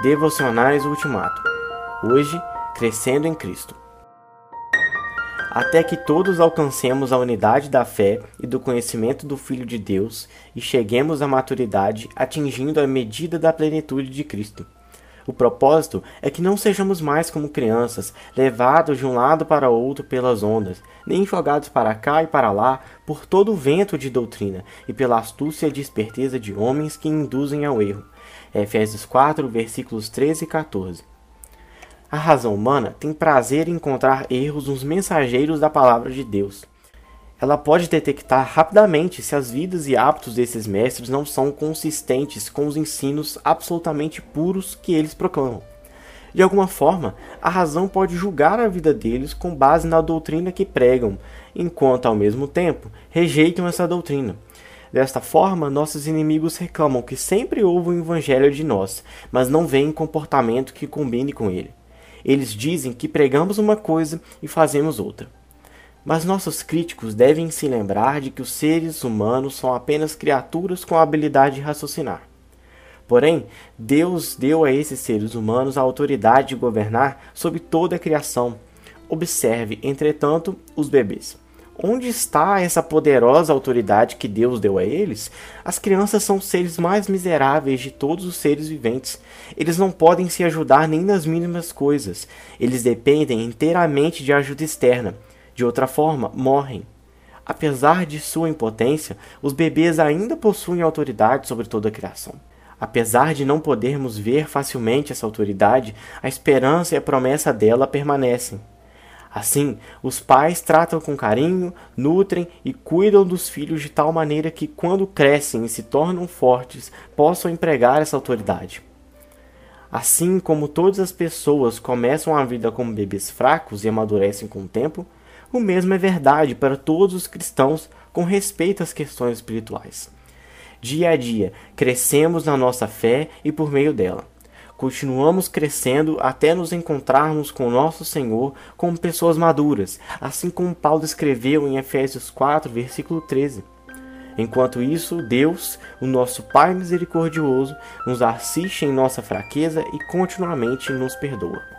Devocionais Ultimato. Hoje, crescendo em Cristo. Até que todos alcancemos a unidade da fé e do conhecimento do Filho de Deus e cheguemos à maturidade, atingindo a medida da plenitude de Cristo. O propósito é que não sejamos mais como crianças, levados de um lado para outro pelas ondas, nem jogados para cá e para lá por todo o vento de doutrina e pela astúcia e esperteza de homens que induzem ao erro Efésios 4, versículos 13 e 14. A razão humana tem prazer em encontrar erros nos mensageiros da palavra de Deus. Ela pode detectar rapidamente se as vidas e hábitos desses mestres não são consistentes com os ensinos absolutamente puros que eles proclamam. De alguma forma, a razão pode julgar a vida deles com base na doutrina que pregam, enquanto ao mesmo tempo rejeitam essa doutrina. Desta forma, nossos inimigos reclamam que sempre houve um evangelho de nós, mas não veem comportamento que combine com ele. Eles dizem que pregamos uma coisa e fazemos outra. Mas nossos críticos devem se lembrar de que os seres humanos são apenas criaturas com a habilidade de raciocinar. Porém, Deus deu a esses seres humanos a autoridade de governar sobre toda a criação. Observe, entretanto, os bebês. Onde está essa poderosa autoridade que Deus deu a eles? As crianças são os seres mais miseráveis de todos os seres viventes. Eles não podem se ajudar nem nas mínimas coisas. Eles dependem inteiramente de ajuda externa. De outra forma, morrem. Apesar de sua impotência, os bebês ainda possuem autoridade sobre toda a criação. Apesar de não podermos ver facilmente essa autoridade, a esperança e a promessa dela permanecem. Assim, os pais tratam com carinho, nutrem e cuidam dos filhos de tal maneira que, quando crescem e se tornam fortes, possam empregar essa autoridade. Assim como todas as pessoas começam a vida como bebês fracos e amadurecem com o tempo, o mesmo é verdade para todos os cristãos com respeito às questões espirituais. Dia a dia, crescemos na nossa fé e por meio dela continuamos crescendo até nos encontrarmos com nosso Senhor como pessoas maduras, assim como Paulo escreveu em Efésios 4, versículo 13. Enquanto isso, Deus, o nosso Pai misericordioso, nos assiste em nossa fraqueza e continuamente nos perdoa.